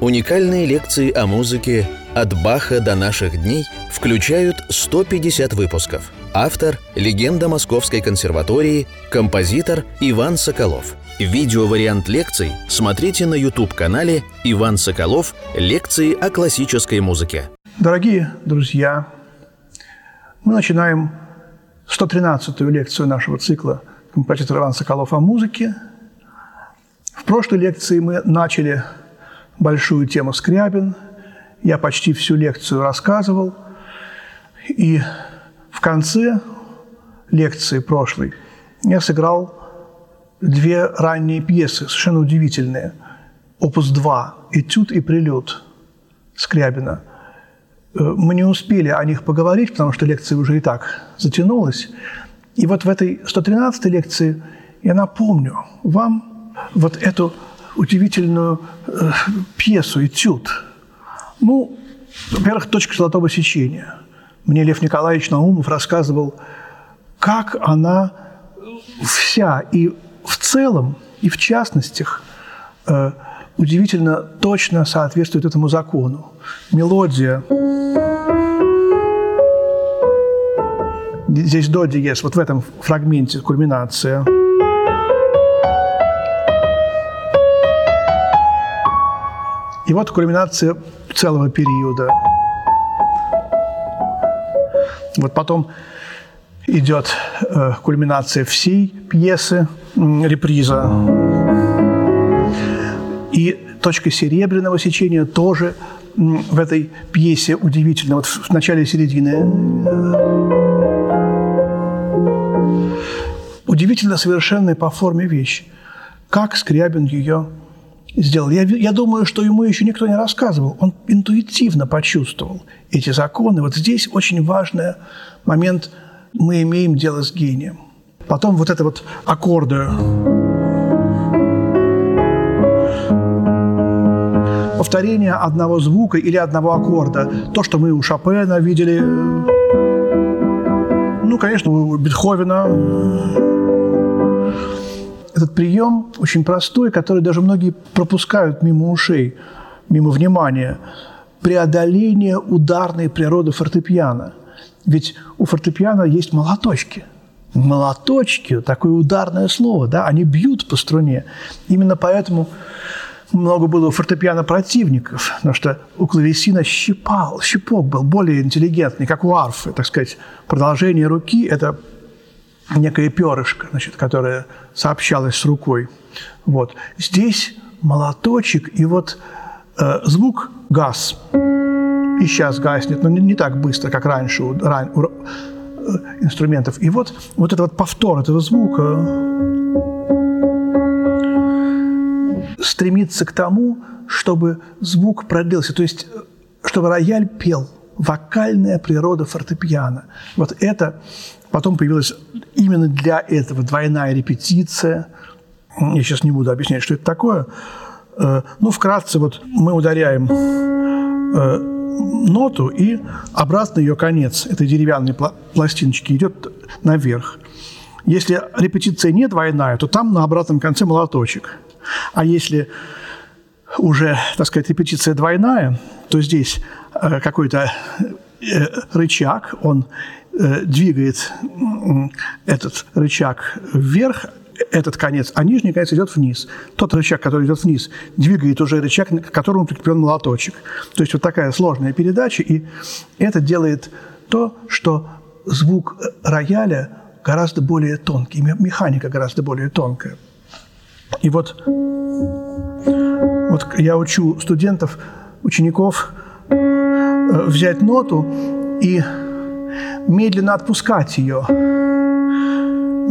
Уникальные лекции о музыке «От Баха до наших дней» включают 150 выпусков. Автор – легенда Московской консерватории, композитор Иван Соколов. Видеовариант лекций смотрите на YouTube-канале «Иван Соколов. Лекции о классической музыке». Дорогие друзья, мы начинаем 113-ю лекцию нашего цикла «Композитор Иван Соколов о музыке». В прошлой лекции мы начали большую тему Скрябин. Я почти всю лекцию рассказывал. И в конце лекции прошлой я сыграл две ранние пьесы, совершенно удивительные. Опус 2 «Этюд и прелюд» Скрябина. Э, мы не успели о них поговорить, потому что лекция уже и так затянулась. И вот в этой 113-й лекции я напомню вам вот эту удивительную э, пьесу «Этюд». Ну, во-первых, «Точка золотого сечения». Мне Лев Николаевич Наумов рассказывал, как она вся и в целом, и в частностях э, удивительно точно соответствует этому закону. Мелодия здесь до диез, вот в этом фрагменте кульминация – И вот кульминация целого периода. Вот потом идет э, кульминация всей пьесы, реприза. И точка серебряного сечения тоже в этой пьесе удивительно. Вот в начале и середины. Удивительно совершенная по форме вещь. Как Скрябин ее сделал. Я, я думаю, что ему еще никто не рассказывал. Он интуитивно почувствовал эти законы. Вот здесь очень важный момент. Мы имеем дело с гением. Потом вот это вот аккорды. Повторение одного звука или одного аккорда. То, что мы у Шопена видели. Ну, конечно, у Бетховена этот прием очень простой, который даже многие пропускают мимо ушей, мимо внимания. Преодоление ударной природы фортепиано. Ведь у фортепиано есть молоточки. Молоточки – такое ударное слово, да, они бьют по струне. Именно поэтому много было у фортепиано противников, потому что у клавесина щипал, щипок был более интеллигентный, как у арфы, так сказать. Продолжение руки – это некое перышко, значит, которое сообщалось с рукой. Вот. Здесь молоточек, и вот э, звук газ. И сейчас гаснет, но не, не так быстро, как раньше у, ран, у э, инструментов. И вот, вот этот вот повтор этого звука стремится к тому, чтобы звук продлился, то есть чтобы рояль пел, вокальная природа фортепиано. Вот это Потом появилась именно для этого двойная репетиция. Я сейчас не буду объяснять, что это такое. Э, ну, вкратце, вот мы ударяем э, ноту, и обратно ее конец этой деревянной пластиночки идет наверх. Если репетиция не двойная, то там на обратном конце молоточек. А если уже, так сказать, репетиция двойная, то здесь э, какой-то рычаг, он двигает этот рычаг вверх, этот конец, а нижний конец идет вниз. Тот рычаг, который идет вниз, двигает уже рычаг, к которому прикреплен молоточек. То есть вот такая сложная передача, и это делает то, что звук рояля гораздо более тонкий, механика гораздо более тонкая. И вот, вот я учу студентов, учеников э, взять ноту и медленно отпускать ее,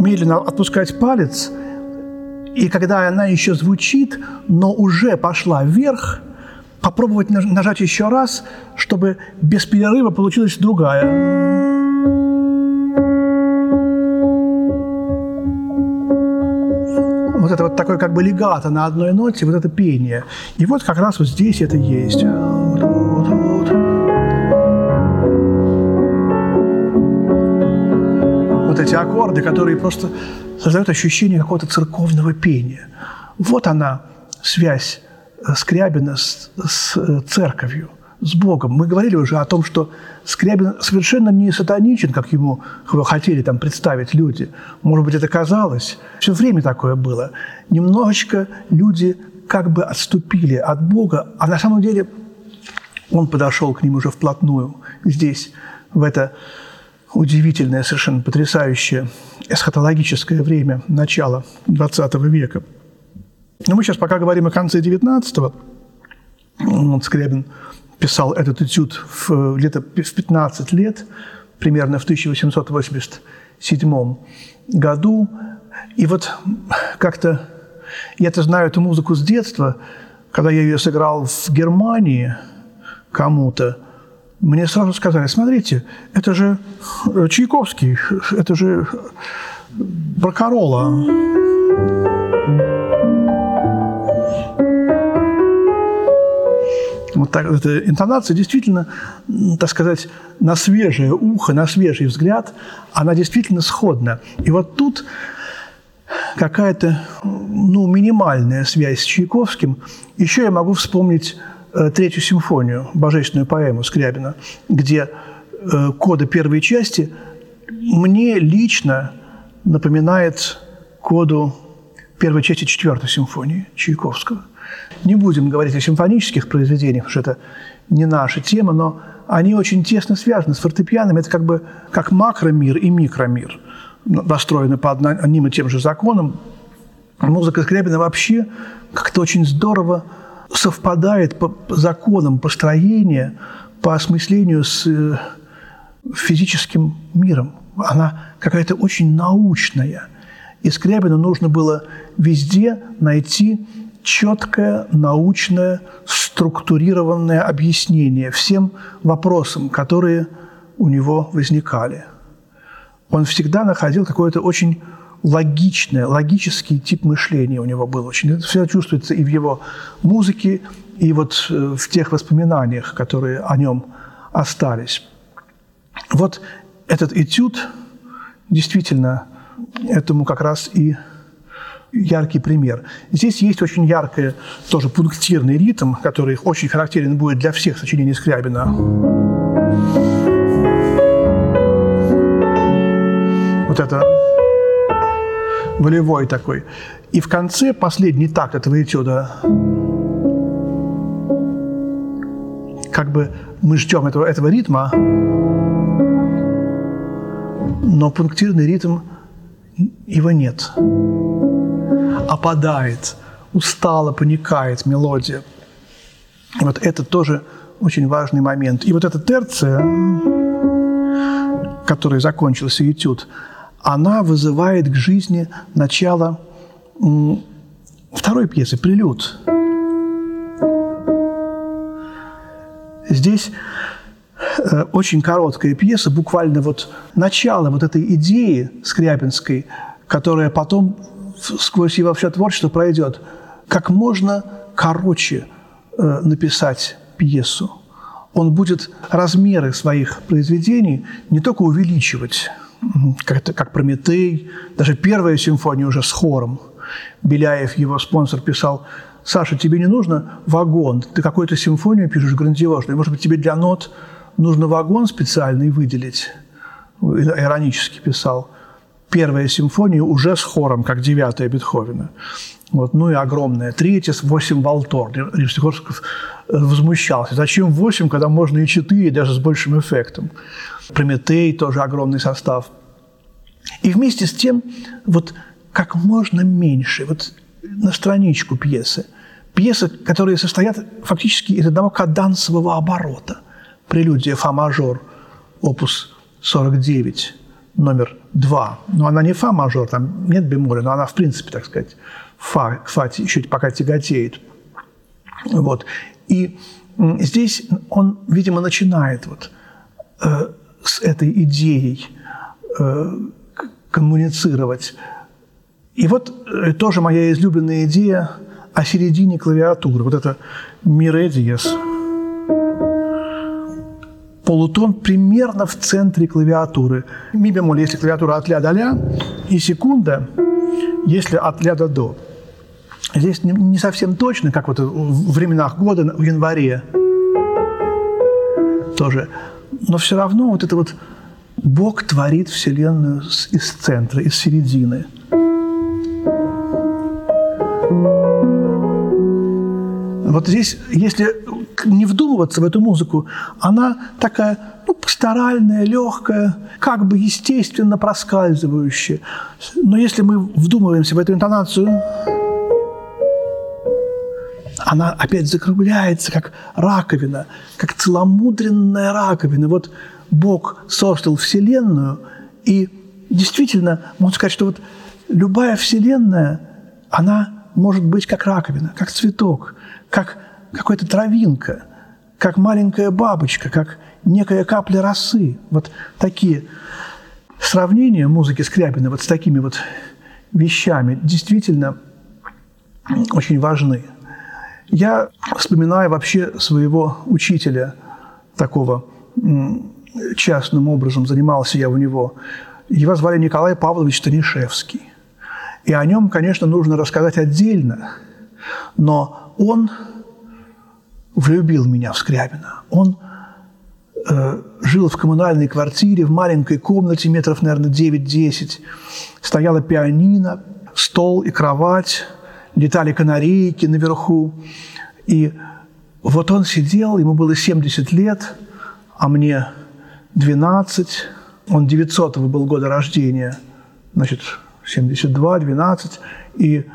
медленно отпускать палец, и когда она еще звучит, но уже пошла вверх, попробовать нажать еще раз, чтобы без перерыва получилась другая. вот это вот такое как бы легато на одной ноте, вот это пение. И вот как раз вот здесь это есть. Вот эти аккорды, которые просто создают ощущение какого-то церковного пения. Вот она, связь Скрябина с, с э, церковью, с Богом. Мы говорили уже о том, что Скрябин совершенно не сатаничен, как ему хотели там представить люди. Может быть, это казалось. Все время такое было. Немножечко люди как бы отступили от Бога, а на самом деле он подошел к ним уже вплотную здесь, в это удивительное, совершенно потрясающее эсхатологическое время начала XX века. Но мы сейчас пока говорим о конце XIX, вот Скрябин писал этот этюд в, где-то в 15 лет, примерно в 1887 году. И вот как-то я-то знаю эту музыку с детства, когда я ее сыграл в Германии кому-то, мне сразу сказали, смотрите, это же Чайковский, это же Баркарола. Вот так, эта интонация действительно, так сказать, на свежее ухо, на свежий взгляд, она действительно сходна. И вот тут какая-то ну, минимальная связь с Чайковским. Еще я могу вспомнить третью симфонию, божественную поэму Скрябина, где э, коды первой части мне лично напоминает коду первой части четвертой симфонии Чайковского. Не будем говорить о симфонических произведениях, потому что это не наша тема, но они очень тесно связаны с фортепианом. Это как бы как макромир и микромир настроены по одним и тем же законам. Музыка Скрябина вообще как-то очень здорово совпадает по законам построения, по осмыслению с э, физическим миром. Она какая-то очень научная. И Скрябину нужно было везде найти четкое, научное, структурированное объяснение всем вопросам, которые у него возникали – он всегда находил какое-то очень логичное, логический тип мышления у него был очень. Это все чувствуется и в его музыке, и вот э, в тех воспоминаниях, которые о нем остались. Вот этот этюд действительно этому как раз и яркий пример. Здесь есть очень яркий тоже пунктирный ритм, который очень характерен будет для всех сочинений Скрябина. вот это волевой такой. И в конце последний такт этого этюда как бы мы ждем этого, этого ритма, но пунктирный ритм его нет. Опадает, устало паникает мелодия. И вот это тоже очень важный момент. И вот эта терция, которой закончился этюд, она вызывает к жизни начало второй пьесы «Прелюд». Здесь э, очень короткая пьеса, буквально вот начало вот этой идеи скрябинской, которая потом сквозь его все творчество пройдет, как можно короче э, написать пьесу. Он будет размеры своих произведений не только увеличивать, как, как Прометей, даже первая симфония уже с хором. Беляев, его спонсор, писал, Саша, тебе не нужно вагон, ты какую-то симфонию пишешь грандиозную, может быть, тебе для нот нужно вагон специальный выделить, иронически писал. Первая симфония уже с хором, как девятая Бетховена. Вот, ну и огромная. Третья с 8 валтор. Римский-Корсков э, возмущался. Зачем 8, когда можно и 4, даже с большим эффектом? Прометей тоже огромный состав. И вместе с тем, вот как можно меньше, вот на страничку пьесы. Пьесы, которые состоят фактически из одного кадансового оборота. Прелюдия фа-мажор, опус 49, номер 2. Но она не фа-мажор, там нет бемоля, но она, в принципе, так сказать, фа, фа еще пока тяготеет. Вот. И здесь он, видимо, начинает вот, э, с этой идеей э, коммуницировать. И вот э, тоже моя излюбленная идея о середине клавиатуры. Вот это ми Полутон примерно в центре клавиатуры. Ми бемоль, если клавиатура от ля до ля, и секунда, если от ля до до. Здесь не совсем точно, как вот в временах года, в январе тоже. Но все равно вот это вот Бог творит Вселенную из центра, из середины. Вот здесь, если не вдумываться в эту музыку, она такая ну, пасторальная, легкая, как бы естественно проскальзывающая. Но если мы вдумываемся в эту интонацию, она опять закругляется, как раковина, как целомудренная раковина. Вот Бог создал Вселенную, и действительно, можно сказать, что вот любая Вселенная, она может быть как раковина, как цветок, как какая-то травинка, как маленькая бабочка, как некая капля росы. Вот такие сравнения музыки Скрябина вот с такими вот вещами действительно очень важны. Я вспоминаю вообще своего учителя такого частным образом, занимался я у него. Его звали Николай Павлович Станишевский. И о нем, конечно, нужно рассказать отдельно, но он влюбил меня в Скрябина. Он э, жил в коммунальной квартире, в маленькой комнате, метров, наверное, 9-10. Стояла пианино, стол и кровать – летали канарейки наверху. И вот он сидел, ему было 70 лет, а мне 12. Он 900 был года рождения, значит, 72, 12. И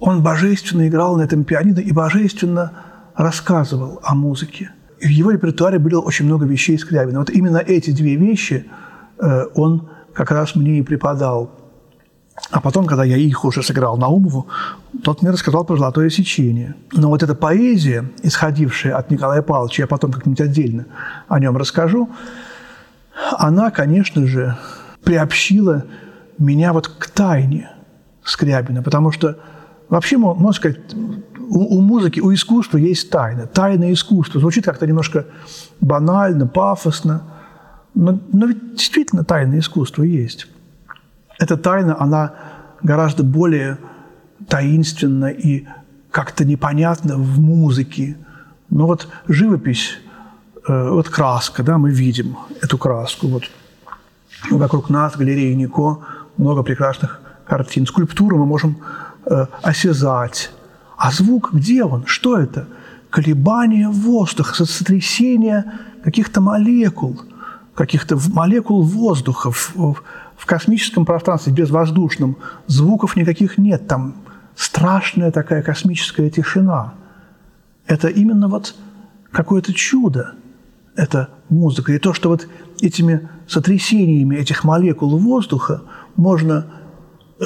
он божественно играл на этом пианино и божественно рассказывал о музыке. И в его репертуаре было очень много вещей Скрябина. Вот именно эти две вещи э, он как раз мне и преподал. А потом, когда я их уже сыграл Наумову, тот мне рассказал про «Золотое сечение». Но вот эта поэзия, исходившая от Николая Павловича, я потом как-нибудь отдельно о нем расскажу, она, конечно же, приобщила меня вот к тайне Скрябина, потому что вообще, можно сказать, у, у музыки, у искусства есть тайна. Тайна искусства. Звучит как-то немножко банально, пафосно, но, но ведь действительно тайна искусства есть. Эта тайна, она гораздо более таинственна и как-то непонятна в музыке. Но вот живопись, э, вот краска, да, мы видим эту краску. Вот вокруг нас, галереи Нико, много прекрасных картин. Скульптуру мы можем э, осязать. А звук, где он? Что это? Колебания воздуха, сотрясение каких-то молекул, каких-то молекул воздуха в космическом пространстве безвоздушном звуков никаких нет, там страшная такая космическая тишина. Это именно вот какое-то чудо, это музыка. И то, что вот этими сотрясениями этих молекул воздуха можно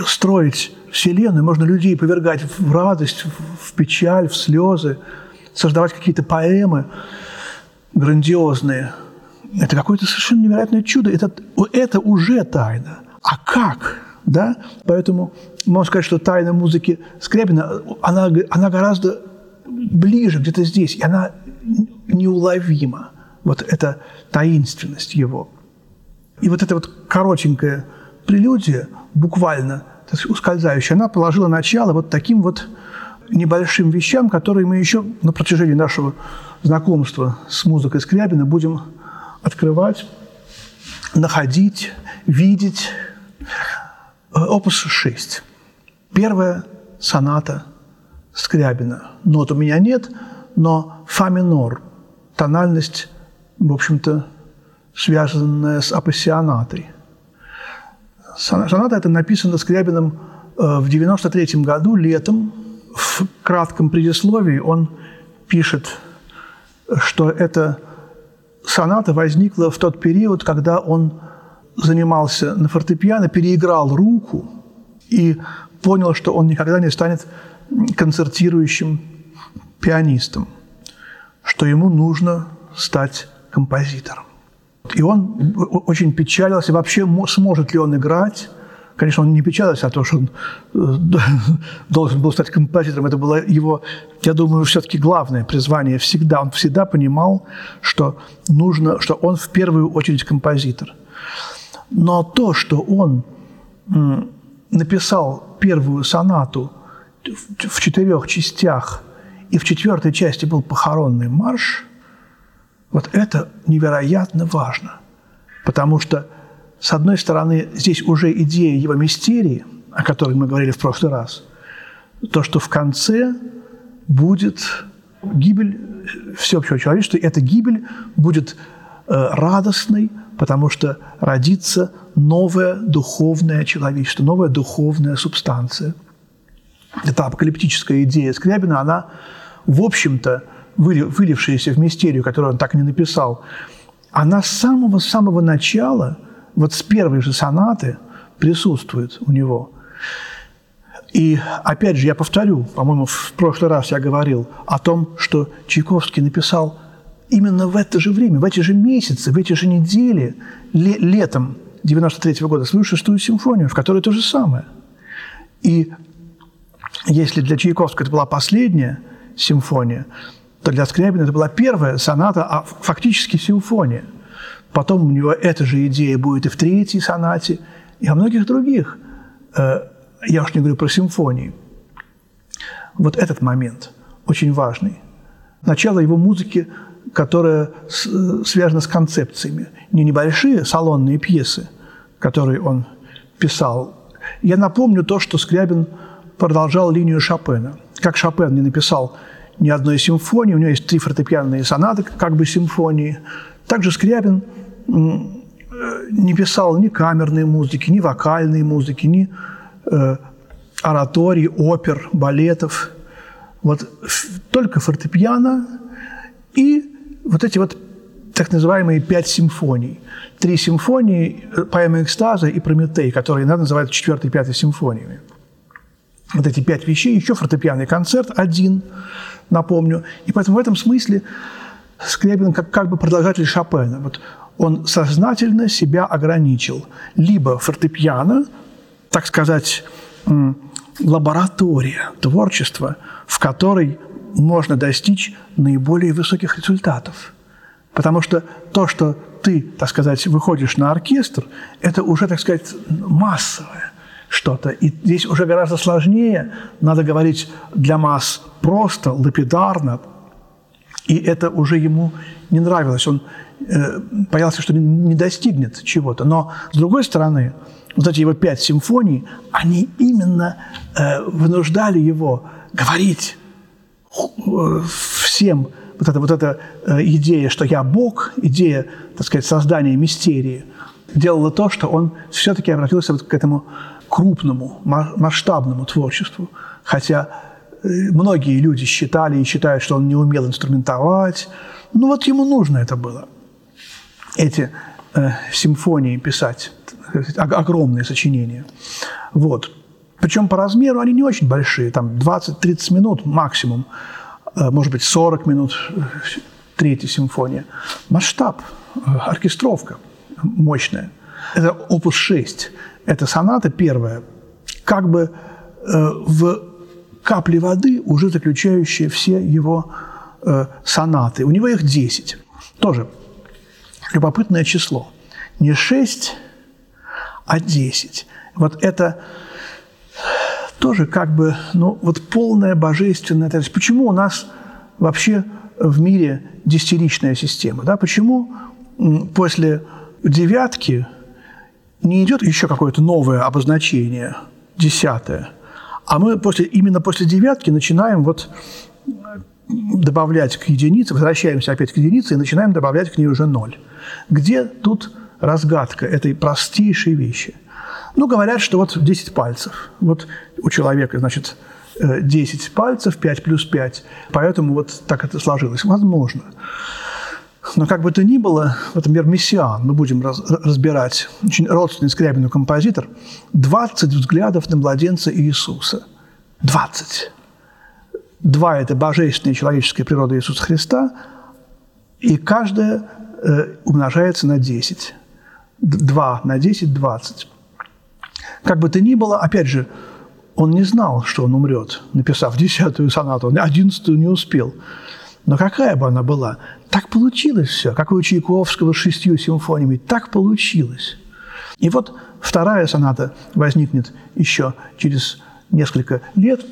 строить Вселенную, можно людей повергать в радость, в печаль, в слезы, создавать какие-то поэмы грандиозные – это какое-то совершенно невероятное чудо. Это, это уже тайна. А как? Да? Поэтому можно сказать, что тайна музыки Скрябина, она, она гораздо ближе, где-то здесь, и она неуловима. Вот эта таинственность его. И вот эта вот коротенькая прелюдия, буквально так сказать, ускользающая, она положила начало вот таким вот небольшим вещам, которые мы еще на протяжении нашего знакомства с музыкой Скрябина будем открывать, находить, видеть. Э, опус 6. Первая соната Скрябина. Нот у меня нет, но фа минор, тональность, в общем-то, связанная с апассионатой. Соната это написана Скрябиным э, в 93 году, летом. В кратком предисловии он пишет, что это соната возникла в тот период, когда он занимался на фортепиано, переиграл руку и понял, что он никогда не станет концертирующим пианистом, что ему нужно стать композитором. И он очень печалился, вообще сможет ли он играть, Конечно, он не печалился о том, что он э, должен был стать композитором. Это было его, я думаю, все-таки главное призвание всегда. Он всегда понимал, что нужно, что он в первую очередь композитор. Но то, что он написал первую сонату в четырех частях, и в четвертой части был похоронный марш, вот это невероятно важно. Потому что, с одной стороны, здесь уже идея его мистерии, о которой мы говорили в прошлый раз, то, что в конце будет гибель всеобщего человечества, и эта гибель будет э, радостной, потому что родится новое духовное человечество, новая духовная субстанция. Эта апокалиптическая идея Скрябина, она, в общем-то, вылившаяся в мистерию, которую он так и не написал, она с самого-самого начала, вот с первой же сонаты, присутствует у него. И опять же, я повторю, по-моему, в прошлый раз я говорил о том, что Чайковский написал именно в это же время, в эти же месяцы, в эти же недели, летом 93 -го года свою шестую симфонию, в которой то же самое. И если для Чайковского это была последняя симфония, то для Скрябина это была первая соната, а фактически симфония. Потом у него эта же идея будет и в третьей сонате, и о многих других. Э, я уж не говорю про симфонии. Вот этот момент очень важный. Начало его музыки, которая связана с концепциями. Не небольшие салонные пьесы, которые он писал. Я напомню то, что Скрябин продолжал линию Шопена. Как Шопен не написал ни одной симфонии, у него есть три фортепианные сонаты, как бы симфонии. Также Скрябин э, не писал ни камерной музыки, ни вокальной музыки, ни э, ораторий, опер, балетов. Вот только фортепиано и вот эти вот так называемые пять симфоний. Три симфонии, э, поэма экстаза и Прометей, которые иногда называют четвертой и пятой симфониями. Вот эти пять вещей, еще фортепианный концерт один, напомню. И поэтому в этом смысле Скрябин как, как бы продолжатель Шопена. Вот он сознательно себя ограничил. Либо фортепиано, так сказать, лаборатория творчества, в которой можно достичь наиболее высоких результатов. Потому что то, что ты, так сказать, выходишь на оркестр, это уже, так сказать, массовое что-то. И здесь уже гораздо сложнее, надо говорить для масс просто, лапидарно. И это уже ему не нравилось. Он боялся, что не достигнет чего-то. Но, с другой стороны, вот эти его пять симфоний, они именно э, вынуждали его говорить э, всем вот эта, вот эта э, идея, что я Бог, идея, так сказать, создания мистерии, делала то, что он все-таки обратился вот к этому крупному, масштабному творчеству. Хотя э, многие люди считали и считают, что он не умел инструментовать. Ну вот ему нужно это было. Эти э, симфонии писать, огромные сочинения. Вот. Причем по размеру они не очень большие, там 20-30 минут максимум, э, может быть 40 минут, э, третья симфония. Масштаб, оркестровка мощная. Это опус 6 эта соната первая, как бы в капле воды, уже заключающие все его сонаты. У него их 10. Тоже любопытное число. Не 6, а 10. Вот это тоже как бы, ну, вот полная божественная... То есть почему у нас вообще в мире десятиличная система? Да? Почему после девятки не идет еще какое-то новое обозначение, десятое, а мы после, именно после девятки начинаем вот добавлять к единице, возвращаемся опять к единице и начинаем добавлять к ней уже ноль. Где тут разгадка этой простейшей вещи? Ну, говорят, что вот 10 пальцев. Вот у человека, значит, 10 пальцев, 5 плюс 5. Поэтому вот так это сложилось. Возможно. Но как бы то ни было, вот, например, «Мессиан», мы будем раз, разбирать, очень родственный Скрябину композитор, 20 взглядов на младенца Иисуса. 20. Два – это божественная человеческая природа Иисуса Христа, и каждая э, умножается на 10. 2 на 10 – 20. Как бы то ни было, опять же, он не знал, что он умрет, написав десятую сонату, он одиннадцатую не успел. Но какая бы она была, так получилось все, как у Чайковского с шестью симфониями, так получилось. И вот вторая соната возникнет еще через несколько лет,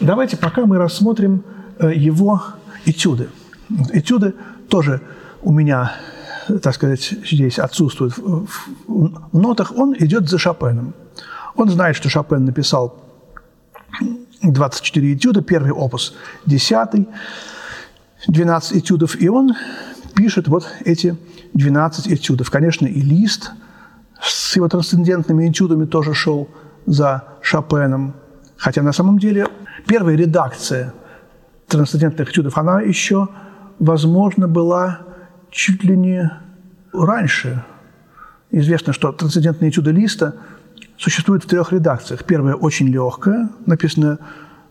Давайте пока мы рассмотрим э, его этюды. Этюды тоже у меня, так сказать, здесь отсутствуют в нотах. Он идет за Шопеном. Он знает, что Шопен написал 24 этюда, первый опус 10, 12 этюдов, и он пишет вот эти 12 этюдов. Конечно, и Лист с его трансцендентными этюдами тоже шел за Шопеном. Хотя на самом деле первая редакция трансцендентных этюдов, она еще, возможно, была чуть ли не раньше. Известно, что трансцендентные этюды Листа существуют в трех редакциях. Первая очень легкая, написанная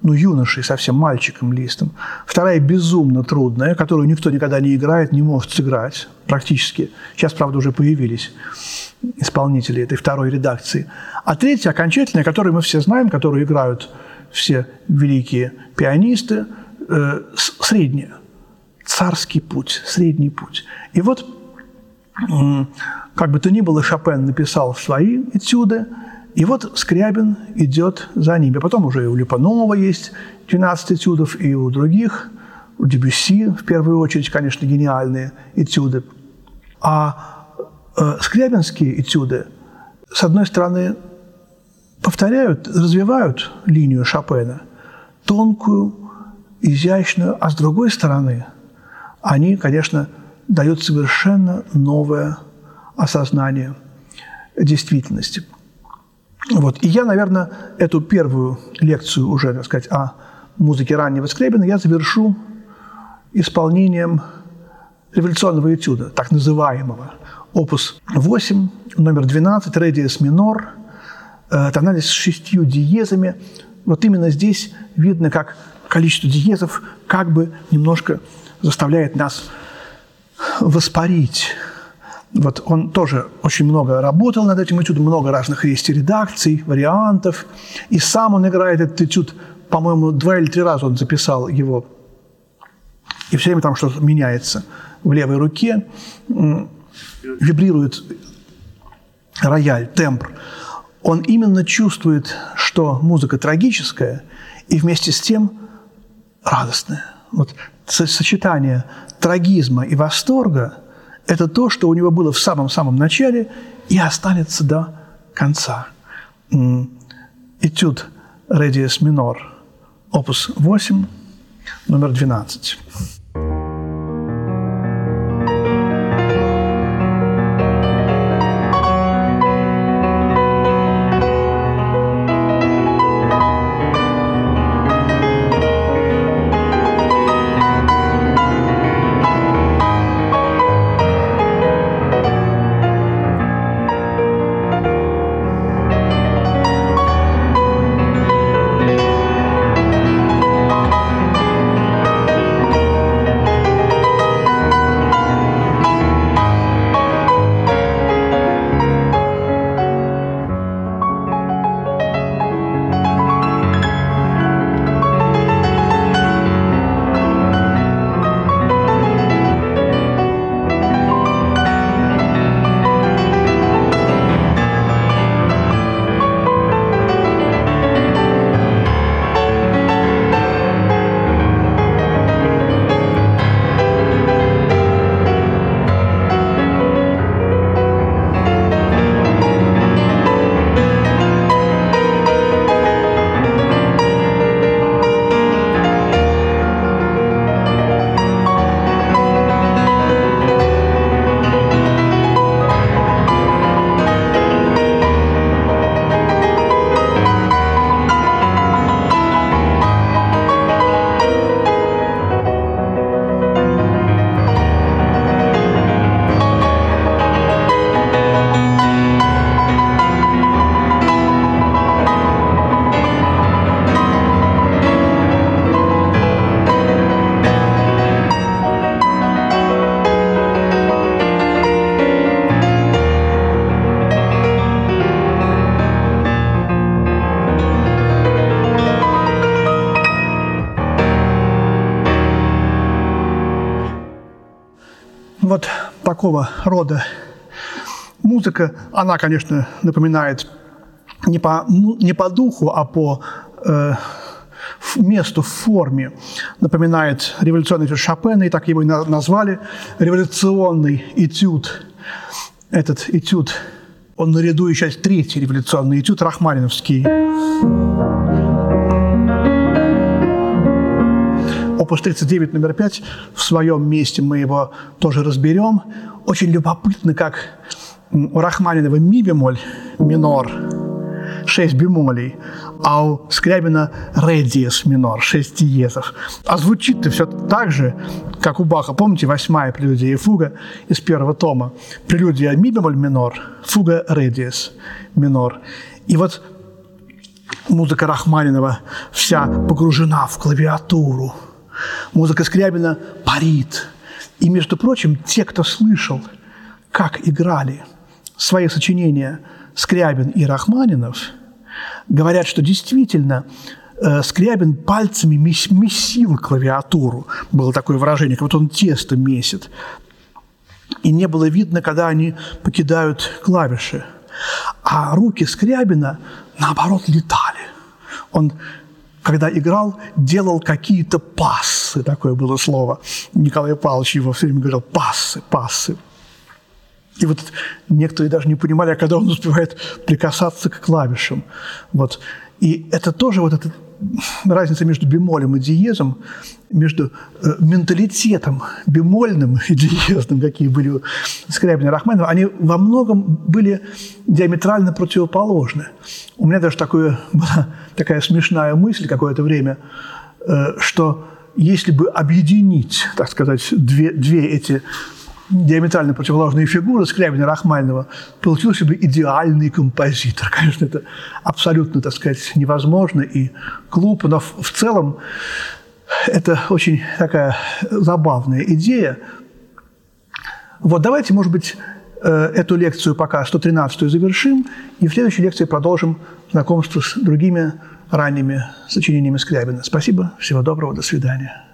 ну, юношей, совсем мальчиком листом. Вторая безумно трудная, которую никто никогда не играет, не может сыграть практически. Сейчас, правда, уже появились исполнители этой второй редакции. А третья, окончательная, которую мы все знаем, которую играют все великие пианисты, э, средняя. Царский путь, средний путь. И вот, как бы то ни было, Шопен написал свои этюды – и вот Скрябин идет за ними. Потом уже и у Липанова есть 12 этюдов, и у других, у Дебюсси, в первую очередь, конечно, гениальные этюды. А э, скрябинские этюды, с одной стороны, повторяют, развивают линию Шопена, тонкую, изящную, а с другой стороны, они, конечно, дают совершенно новое осознание действительности. Вот. И я, наверное, эту первую лекцию уже, так сказать, о музыке раннего Скрябина я завершу исполнением революционного этюда, так называемого. Опус 8, номер 12, редиес минор, э, тональность с шестью диезами. Вот именно здесь видно, как количество диезов как бы немножко заставляет нас воспарить вот он тоже очень много работал над этим этюдом, много разных есть редакций, вариантов. И сам он играет этот этюд, по-моему, два или три раза он записал его. И все время там что-то меняется. В левой руке вибрирует рояль, тембр. Он именно чувствует, что музыка трагическая и вместе с тем радостная. Вот сочетание трагизма и восторга – это то, что у него было в самом-самом начале и останется до конца. Этюд «Редиес минор», опус 8, номер 12. Вот такого рода музыка, она, конечно, напоминает не по, не по духу, а по э, месту, форме напоминает революционный этюд Шопена, и так его и назвали, революционный этюд. Этот этюд, он наряду еще третий революционный этюд, рахманиновский. Опус 39 номер 5, в своем месте мы его тоже разберем. Очень любопытно, как у Рахманинова ми бемоль минор, 6 бемолей, а у Скрябина ре диез минор, 6 диезов. А звучит-то все так же, как у Баха. Помните, восьмая прелюдия и фуга из первого тома. Прелюдия ми бемоль минор, фуга ре диез минор. И вот музыка Рахманинова вся погружена в клавиатуру. Музыка Скрябина парит. И, между прочим, те, кто слышал, как играли свои сочинения Скрябин и Рахманинов, говорят, что действительно э, Скрябин пальцами месил клавиатуру. Было такое выражение, как будто он тесто месит. И не было видно, когда они покидают клавиши. А руки Скрябина, наоборот, летали. Он когда играл, делал какие-то пассы, такое было слово. Николай Павлович его все время говорил, пассы, пассы. И вот некоторые даже не понимали, а когда он успевает прикасаться к клавишам. Вот. И это тоже вот эта разница между бемолем и диезом, между э, менталитетом бемольным и диезным, какие были у Скрябина и Рахманинова, они во многом были диаметрально противоположны. У меня даже такое, была такая смешная мысль какое-то время, э, что если бы объединить, так сказать, две, две эти диаметрально противоположные фигуры Скрябина и Рахманинова, получился бы идеальный композитор. Конечно, это абсолютно, так сказать, невозможно и глупо, но в целом это очень такая забавная идея. Вот давайте, может быть, э, эту лекцию пока 113 завершим, и в следующей лекции продолжим знакомство с другими ранними сочинениями Скрябина. Спасибо, всего доброго, до свидания.